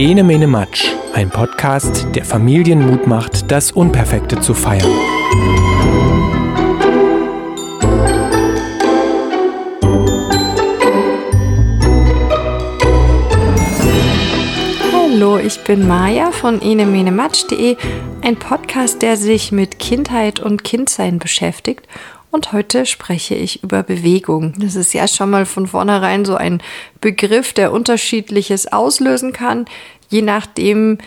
Ene Mene Matsch, ein Podcast, der Familien Mut macht, das Unperfekte zu feiern. Hallo, ich bin Maja von enemenematsch.de, ein Podcast, der sich mit Kindheit und Kindsein beschäftigt und heute spreche ich über Bewegung. Das ist ja schon mal von vornherein so ein Begriff, der unterschiedliches auslösen kann, je nachdem,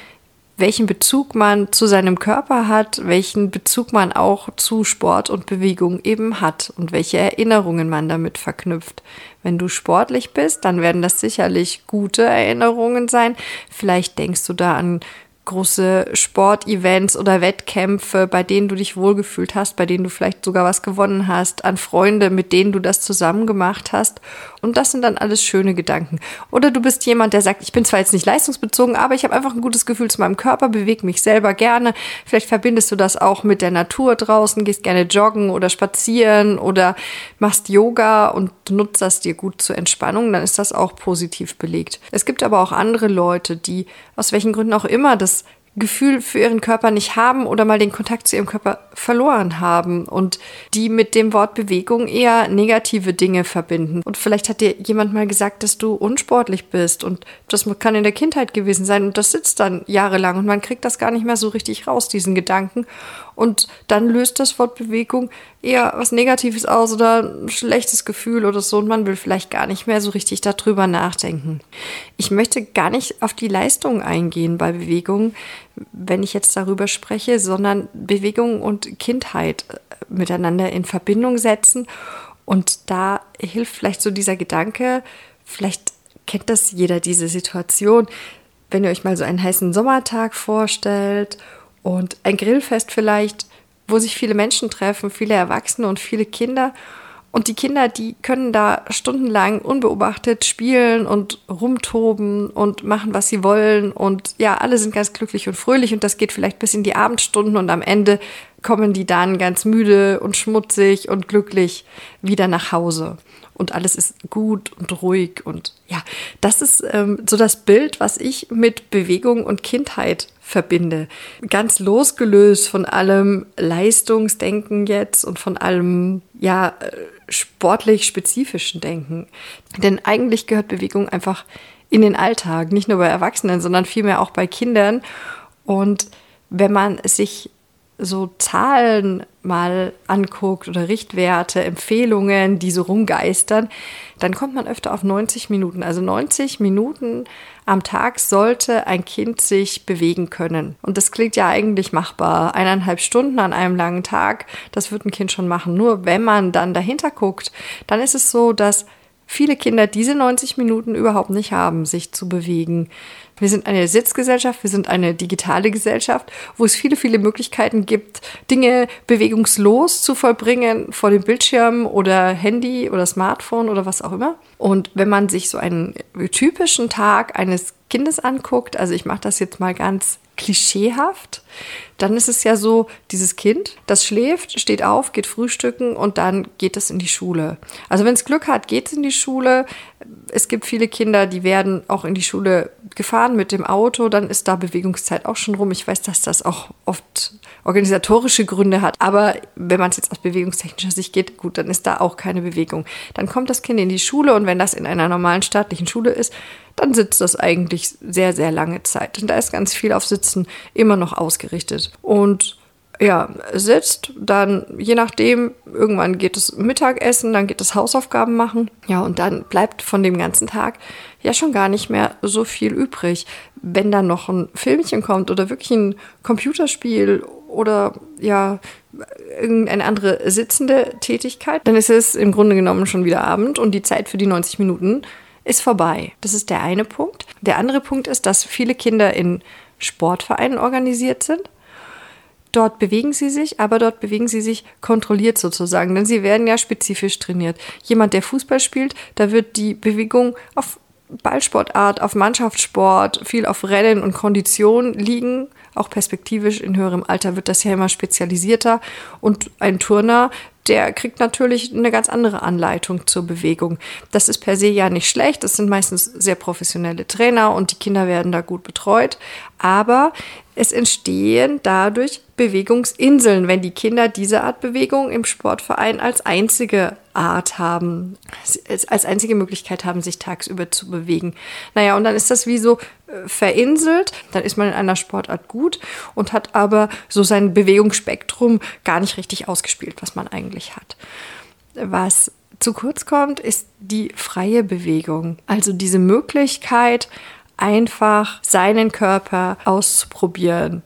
welchen Bezug man zu seinem Körper hat, welchen Bezug man auch zu Sport und Bewegung eben hat und welche Erinnerungen man damit verknüpft. Wenn du sportlich bist, dann werden das sicherlich gute Erinnerungen sein. Vielleicht denkst du da an große Sportevents oder Wettkämpfe, bei denen du dich wohlgefühlt hast, bei denen du vielleicht sogar was gewonnen hast, an Freunde, mit denen du das zusammen gemacht hast. Und das sind dann alles schöne Gedanken. Oder du bist jemand, der sagt, ich bin zwar jetzt nicht leistungsbezogen, aber ich habe einfach ein gutes Gefühl zu meinem Körper, bewege mich selber gerne. Vielleicht verbindest du das auch mit der Natur draußen, gehst gerne joggen oder spazieren oder machst Yoga und nutzt das dir gut zur Entspannung, dann ist das auch positiv belegt. Es gibt aber auch andere Leute, die aus welchen Gründen auch immer das Gefühl für ihren Körper nicht haben oder mal den Kontakt zu ihrem Körper verloren haben und die mit dem Wort Bewegung eher negative Dinge verbinden. Und vielleicht hat dir jemand mal gesagt, dass du unsportlich bist und das kann in der Kindheit gewesen sein und das sitzt dann jahrelang und man kriegt das gar nicht mehr so richtig raus, diesen Gedanken. Und dann löst das Wort Bewegung eher was Negatives aus oder ein schlechtes Gefühl oder so und man will vielleicht gar nicht mehr so richtig darüber nachdenken. Ich möchte gar nicht auf die Leistung eingehen bei Bewegung, wenn ich jetzt darüber spreche, sondern Bewegung und Kindheit äh, miteinander in Verbindung setzen. Und da hilft vielleicht so dieser Gedanke, vielleicht kennt das jeder, diese Situation, wenn ihr euch mal so einen heißen Sommertag vorstellt und ein Grillfest vielleicht, wo sich viele Menschen treffen, viele Erwachsene und viele Kinder. Und die Kinder, die können da stundenlang unbeobachtet spielen und rumtoben und machen, was sie wollen. Und ja, alle sind ganz glücklich und fröhlich und das geht vielleicht bis in die Abendstunden und am Ende kommen die dann ganz müde und schmutzig und glücklich wieder nach Hause und alles ist gut und ruhig und ja, das ist ähm, so das Bild, was ich mit Bewegung und Kindheit verbinde. Ganz losgelöst von allem Leistungsdenken jetzt und von allem, ja, sportlich spezifischen Denken. Denn eigentlich gehört Bewegung einfach in den Alltag, nicht nur bei Erwachsenen, sondern vielmehr auch bei Kindern. Und wenn man sich so Zahlen mal anguckt oder Richtwerte, Empfehlungen, die so rumgeistern, dann kommt man öfter auf 90 Minuten. Also 90 Minuten am Tag sollte ein Kind sich bewegen können. Und das klingt ja eigentlich machbar. Eineinhalb Stunden an einem langen Tag, das wird ein Kind schon machen. Nur wenn man dann dahinter guckt, dann ist es so, dass viele Kinder diese 90 Minuten überhaupt nicht haben, sich zu bewegen. Wir sind eine Sitzgesellschaft, wir sind eine digitale Gesellschaft, wo es viele, viele Möglichkeiten gibt, Dinge bewegungslos zu vollbringen vor dem Bildschirm oder Handy oder Smartphone oder was auch immer. Und wenn man sich so einen typischen Tag eines Kindes anguckt, also ich mache das jetzt mal ganz klischeehaft, dann ist es ja so, dieses Kind, das schläft, steht auf, geht frühstücken und dann geht es in die Schule. Also wenn es Glück hat, geht es in die Schule. Es gibt viele Kinder, die werden auch in die Schule gefahren mit dem Auto, dann ist da Bewegungszeit auch schon rum. Ich weiß, dass das auch oft organisatorische Gründe hat, aber wenn man es jetzt aus bewegungstechnischer Sicht geht, gut, dann ist da auch keine Bewegung. Dann kommt das Kind in die Schule und wenn das in einer normalen staatlichen Schule ist, dann sitzt das eigentlich sehr, sehr lange Zeit. Und da ist ganz viel auf Sitzen immer noch ausgerichtet. Und ja, sitzt, dann je nachdem, irgendwann geht es Mittagessen, dann geht es Hausaufgaben machen. Ja, und dann bleibt von dem ganzen Tag ja schon gar nicht mehr so viel übrig. Wenn dann noch ein Filmchen kommt oder wirklich ein Computerspiel oder ja, irgendeine andere sitzende Tätigkeit, dann ist es im Grunde genommen schon wieder Abend und die Zeit für die 90 Minuten ist vorbei. Das ist der eine Punkt. Der andere Punkt ist, dass viele Kinder in Sportvereinen organisiert sind. Dort bewegen sie sich, aber dort bewegen sie sich kontrolliert sozusagen, denn sie werden ja spezifisch trainiert. Jemand, der Fußball spielt, da wird die Bewegung auf Ballsportart, auf Mannschaftssport, viel auf Rennen und Kondition liegen. Auch perspektivisch in höherem Alter wird das ja immer spezialisierter. Und ein Turner der kriegt natürlich eine ganz andere Anleitung zur Bewegung. Das ist per se ja nicht schlecht. Das sind meistens sehr professionelle Trainer und die Kinder werden da gut betreut. Aber es entstehen dadurch Bewegungsinseln, wenn die Kinder diese Art Bewegung im Sportverein als einzige Art haben, als einzige Möglichkeit haben, sich tagsüber zu bewegen. Naja, und dann ist das wie so äh, verinselt, dann ist man in einer Sportart gut und hat aber so sein Bewegungsspektrum gar nicht richtig ausgespielt, was man eigentlich hat. Was zu kurz kommt, ist die freie Bewegung, also diese Möglichkeit, einfach seinen Körper auszuprobieren,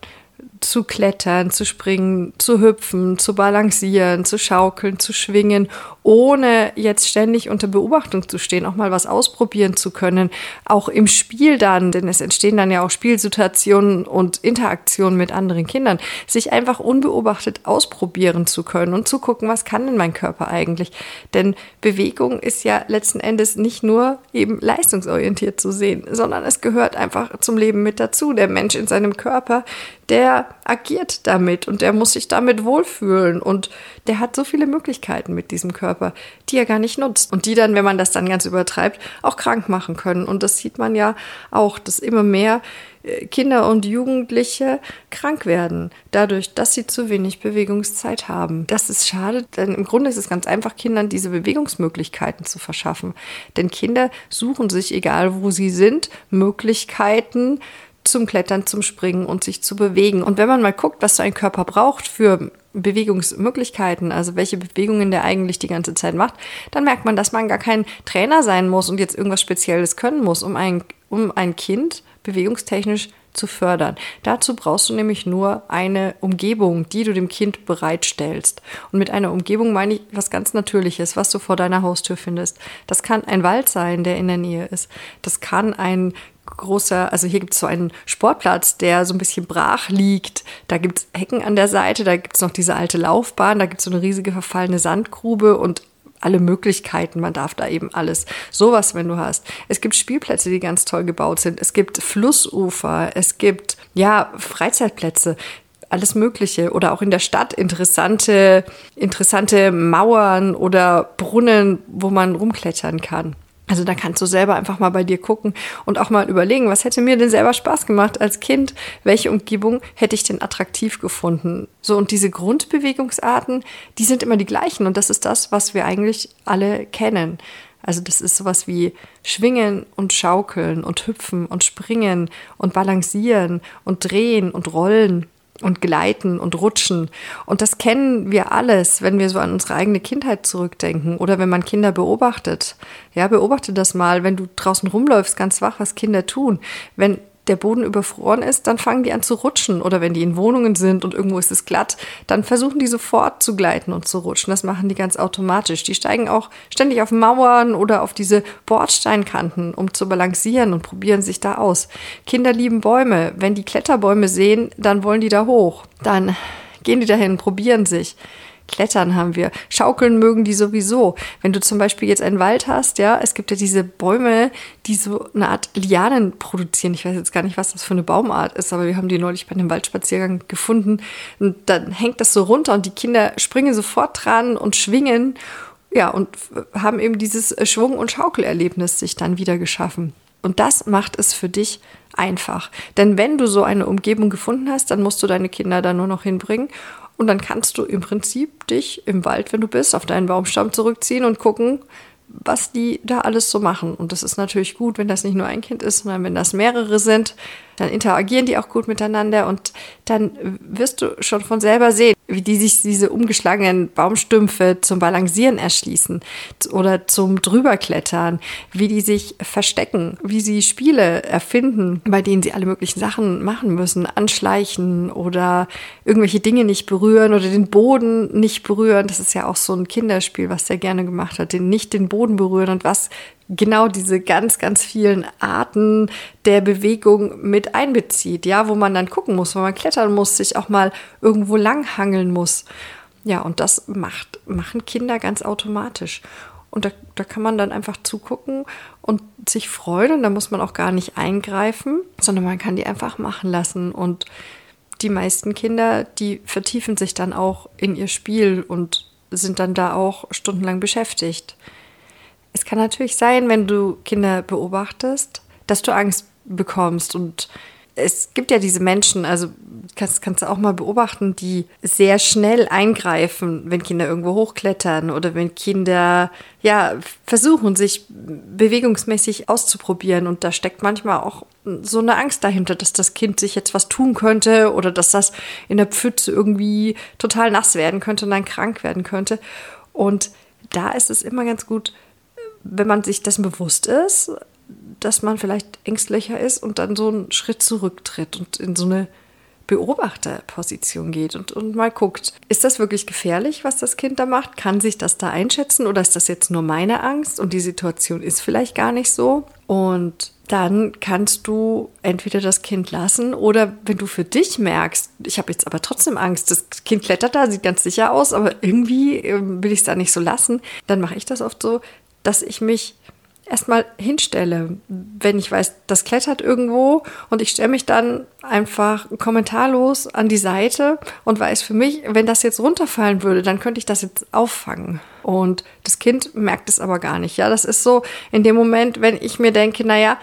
zu klettern, zu springen, zu hüpfen, zu balancieren, zu schaukeln, zu schwingen, ohne jetzt ständig unter Beobachtung zu stehen, auch mal was ausprobieren zu können, auch im Spiel dann, denn es entstehen dann ja auch Spielsituationen und Interaktionen mit anderen Kindern, sich einfach unbeobachtet ausprobieren zu können und zu gucken, was kann denn mein Körper eigentlich? Denn Bewegung ist ja letzten Endes nicht nur eben leistungsorientiert zu sehen, sondern es gehört einfach zum Leben mit dazu. Der Mensch in seinem Körper, der agiert damit und der muss sich damit wohlfühlen und der hat so viele Möglichkeiten mit diesem Körper, die er gar nicht nutzt und die dann, wenn man das dann ganz übertreibt, auch krank machen können. Und das sieht man ja auch, dass immer mehr äh, Kinder und Jugendliche krank werden, dadurch, dass sie zu wenig Bewegungszeit haben. Das ist schade, denn im Grunde ist es ganz einfach, Kindern diese Bewegungsmöglichkeiten zu verschaffen. Denn Kinder suchen sich, egal wo sie sind, Möglichkeiten, zum Klettern, zum Springen und sich zu bewegen. Und wenn man mal guckt, was so ein Körper braucht für Bewegungsmöglichkeiten, also welche Bewegungen der eigentlich die ganze Zeit macht, dann merkt man, dass man gar kein Trainer sein muss und jetzt irgendwas Spezielles können muss, um ein, um ein Kind bewegungstechnisch zu fördern. Dazu brauchst du nämlich nur eine Umgebung, die du dem Kind bereitstellst. Und mit einer Umgebung meine ich was ganz Natürliches, was du vor deiner Haustür findest. Das kann ein Wald sein, der in der Nähe ist. Das kann ein großer, also hier gibt es so einen Sportplatz, der so ein bisschen brach liegt. Da gibt es Hecken an der Seite, da gibt es noch diese alte Laufbahn, da gibt es so eine riesige verfallene Sandgrube und alle Möglichkeiten. Man darf da eben alles. Sowas, wenn du hast. Es gibt Spielplätze, die ganz toll gebaut sind. Es gibt Flussufer. Es gibt, ja, Freizeitplätze. Alles Mögliche. Oder auch in der Stadt interessante, interessante Mauern oder Brunnen, wo man rumklettern kann. Also da kannst du selber einfach mal bei dir gucken und auch mal überlegen, was hätte mir denn selber Spaß gemacht als Kind? Welche Umgebung hätte ich denn attraktiv gefunden? So, und diese Grundbewegungsarten, die sind immer die gleichen und das ist das, was wir eigentlich alle kennen. Also das ist sowas wie Schwingen und Schaukeln und Hüpfen und Springen und Balancieren und Drehen und Rollen und gleiten und rutschen. Und das kennen wir alles, wenn wir so an unsere eigene Kindheit zurückdenken oder wenn man Kinder beobachtet. Ja, beobachte das mal, wenn du draußen rumläufst, ganz wach, was Kinder tun. Wenn der Boden überfroren ist, dann fangen die an zu rutschen. Oder wenn die in Wohnungen sind und irgendwo ist es glatt, dann versuchen die sofort zu gleiten und zu rutschen. Das machen die ganz automatisch. Die steigen auch ständig auf Mauern oder auf diese Bordsteinkanten, um zu balancieren und probieren sich da aus. Kinder lieben Bäume. Wenn die Kletterbäume sehen, dann wollen die da hoch. Dann gehen die dahin, probieren sich. Klettern haben wir. Schaukeln mögen die sowieso. Wenn du zum Beispiel jetzt einen Wald hast, ja, es gibt ja diese Bäume, die so eine Art Lianen produzieren. Ich weiß jetzt gar nicht, was das für eine Baumart ist, aber wir haben die neulich bei einem Waldspaziergang gefunden. Und dann hängt das so runter und die Kinder springen sofort dran und schwingen. Ja, und haben eben dieses Schwung- und Schaukelerlebnis sich dann wieder geschaffen. Und das macht es für dich einfach. Denn wenn du so eine Umgebung gefunden hast, dann musst du deine Kinder da nur noch hinbringen und dann kannst du im Prinzip dich im Wald, wenn du bist, auf deinen Baumstamm zurückziehen und gucken, was die da alles so machen. Und das ist natürlich gut, wenn das nicht nur ein Kind ist, sondern wenn das mehrere sind, dann interagieren die auch gut miteinander und dann wirst du schon von selber sehen, wie die sich diese umgeschlagenen Baumstümpfe zum Balancieren erschließen oder zum drüberklettern, wie die sich verstecken, wie sie Spiele erfinden, bei denen sie alle möglichen Sachen machen müssen, anschleichen oder irgendwelche Dinge nicht berühren oder den Boden nicht berühren. Das ist ja auch so ein Kinderspiel, was der gerne gemacht hat, den nicht den Boden berühren und was genau diese ganz, ganz vielen Arten der Bewegung mit einbezieht, ja, wo man dann gucken muss, wo man klettern muss, sich auch mal irgendwo langhangeln muss. Ja, und das macht, machen Kinder ganz automatisch. Und da, da kann man dann einfach zugucken und sich freuen. Und da muss man auch gar nicht eingreifen, sondern man kann die einfach machen lassen. Und die meisten Kinder, die vertiefen sich dann auch in ihr Spiel und sind dann da auch stundenlang beschäftigt. Es kann natürlich sein, wenn du Kinder beobachtest, dass du Angst bekommst und es gibt ja diese Menschen, also kannst, kannst du auch mal beobachten, die sehr schnell eingreifen, wenn Kinder irgendwo hochklettern oder wenn Kinder ja versuchen, sich bewegungsmäßig auszuprobieren. Und da steckt manchmal auch so eine Angst dahinter, dass das Kind sich jetzt was tun könnte oder dass das in der Pfütze irgendwie total nass werden könnte und dann krank werden könnte. Und da ist es immer ganz gut, wenn man sich dessen bewusst ist, dass man vielleicht ängstlicher ist und dann so einen Schritt zurücktritt und in so eine Beobachterposition geht und, und mal guckt, ist das wirklich gefährlich, was das Kind da macht? Kann sich das da einschätzen oder ist das jetzt nur meine Angst und die Situation ist vielleicht gar nicht so? Und dann kannst du entweder das Kind lassen oder wenn du für dich merkst, ich habe jetzt aber trotzdem Angst, das Kind klettert da, sieht ganz sicher aus, aber irgendwie ähm, will ich es da nicht so lassen, dann mache ich das oft so, dass ich mich erstmal hinstelle, wenn ich weiß, das klettert irgendwo und ich stelle mich dann einfach kommentarlos an die Seite und weiß für mich, wenn das jetzt runterfallen würde, dann könnte ich das jetzt auffangen. Und das Kind merkt es aber gar nicht. Ja, das ist so in dem Moment, wenn ich mir denke, naja,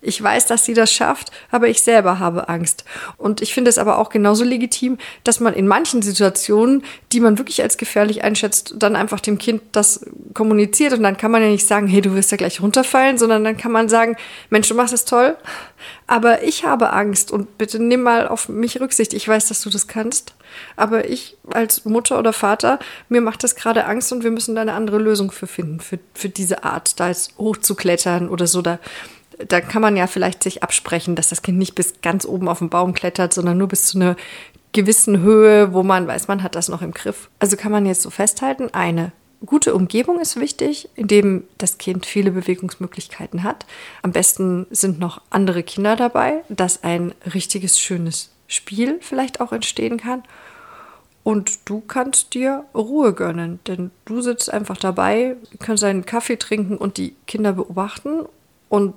ich weiß, dass sie das schafft, aber ich selber habe Angst. Und ich finde es aber auch genauso legitim, dass man in manchen Situationen, die man wirklich als gefährlich einschätzt, dann einfach dem Kind das kommuniziert. Und dann kann man ja nicht sagen, hey, du wirst ja gleich runterfallen, sondern dann kann man sagen, Mensch, du machst es toll, aber ich habe Angst und bitte nimm mal auf mich Rücksicht. Ich weiß, dass du das kannst, aber ich als Mutter oder Vater, mir macht das gerade Angst und wir müssen da eine andere Lösung für finden, für, für diese Art, da jetzt hochzuklettern oder so. Da da kann man ja vielleicht sich absprechen, dass das Kind nicht bis ganz oben auf den Baum klettert, sondern nur bis zu einer gewissen Höhe, wo man weiß, man hat das noch im Griff. Also kann man jetzt so festhalten, eine gute Umgebung ist wichtig, in dem das Kind viele Bewegungsmöglichkeiten hat. Am besten sind noch andere Kinder dabei, dass ein richtiges, schönes Spiel vielleicht auch entstehen kann. Und du kannst dir Ruhe gönnen, denn du sitzt einfach dabei, kannst einen Kaffee trinken und die Kinder beobachten und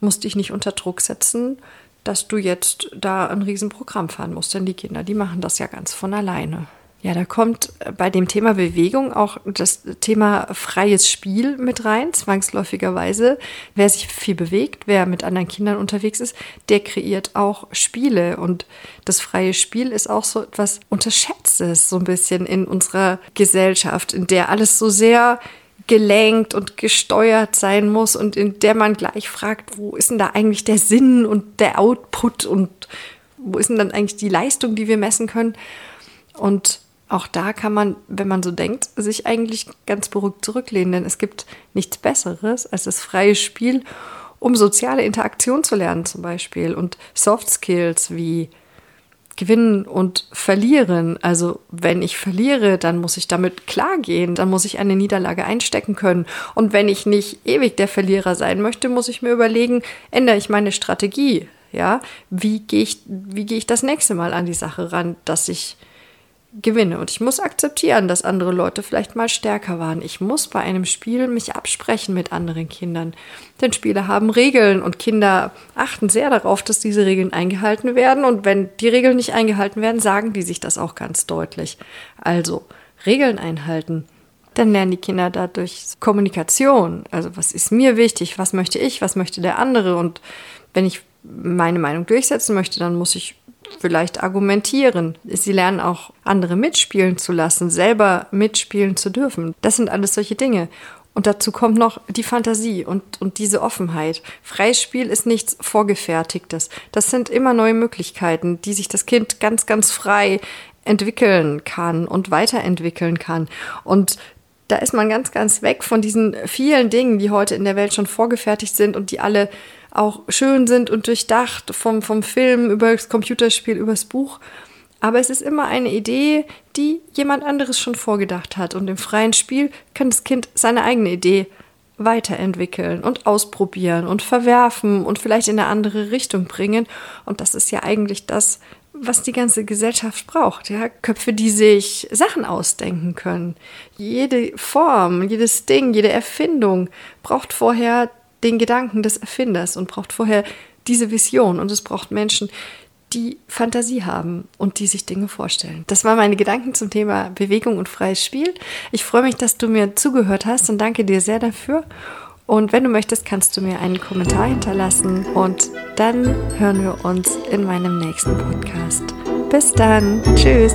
musst dich nicht unter Druck setzen, dass du jetzt da ein Riesenprogramm fahren musst, denn die Kinder, die machen das ja ganz von alleine. Ja, da kommt bei dem Thema Bewegung auch das Thema freies Spiel mit rein, zwangsläufigerweise. Wer sich viel bewegt, wer mit anderen Kindern unterwegs ist, der kreiert auch Spiele. Und das freie Spiel ist auch so etwas Unterschätztes, so ein bisschen in unserer Gesellschaft, in der alles so sehr gelenkt und gesteuert sein muss und in der man gleich fragt, wo ist denn da eigentlich der Sinn und der Output und wo ist denn dann eigentlich die Leistung, die wir messen können? Und auch da kann man, wenn man so denkt, sich eigentlich ganz beruhigt zurücklehnen, denn es gibt nichts Besseres als das freie Spiel, um soziale Interaktion zu lernen zum Beispiel und Soft Skills wie gewinnen und verlieren. Also wenn ich verliere, dann muss ich damit klargehen, dann muss ich eine Niederlage einstecken können. Und wenn ich nicht ewig der Verlierer sein möchte, muss ich mir überlegen, ändere ich meine Strategie. Ja, wie gehe ich, wie gehe ich das nächste Mal an die Sache ran, dass ich gewinne. Und ich muss akzeptieren, dass andere Leute vielleicht mal stärker waren. Ich muss bei einem Spiel mich absprechen mit anderen Kindern. Denn Spiele haben Regeln und Kinder achten sehr darauf, dass diese Regeln eingehalten werden. Und wenn die Regeln nicht eingehalten werden, sagen die sich das auch ganz deutlich. Also Regeln einhalten. Dann lernen die Kinder dadurch Kommunikation. Also was ist mir wichtig? Was möchte ich? Was möchte der andere? Und wenn ich meine Meinung durchsetzen möchte, dann muss ich vielleicht argumentieren. Sie lernen auch andere mitspielen zu lassen, selber mitspielen zu dürfen. Das sind alles solche Dinge. Und dazu kommt noch die Fantasie und, und diese Offenheit. Freispiel ist nichts Vorgefertigtes. Das sind immer neue Möglichkeiten, die sich das Kind ganz, ganz frei entwickeln kann und weiterentwickeln kann. Und da ist man ganz, ganz weg von diesen vielen Dingen, die heute in der Welt schon vorgefertigt sind und die alle auch schön sind und durchdacht vom, vom Film über das Computerspiel, übers Buch. Aber es ist immer eine Idee, die jemand anderes schon vorgedacht hat. Und im freien Spiel kann das Kind seine eigene Idee weiterentwickeln und ausprobieren und verwerfen und vielleicht in eine andere Richtung bringen. Und das ist ja eigentlich das, was die ganze Gesellschaft braucht. Ja? Köpfe, die sich Sachen ausdenken können. Jede Form, jedes Ding, jede Erfindung braucht vorher den Gedanken des Erfinders und braucht vorher diese Vision. Und es braucht Menschen, die Fantasie haben und die sich Dinge vorstellen. Das waren meine Gedanken zum Thema Bewegung und freies Spiel. Ich freue mich, dass du mir zugehört hast und danke dir sehr dafür. Und wenn du möchtest, kannst du mir einen Kommentar hinterlassen und dann hören wir uns in meinem nächsten Podcast. Bis dann. Tschüss.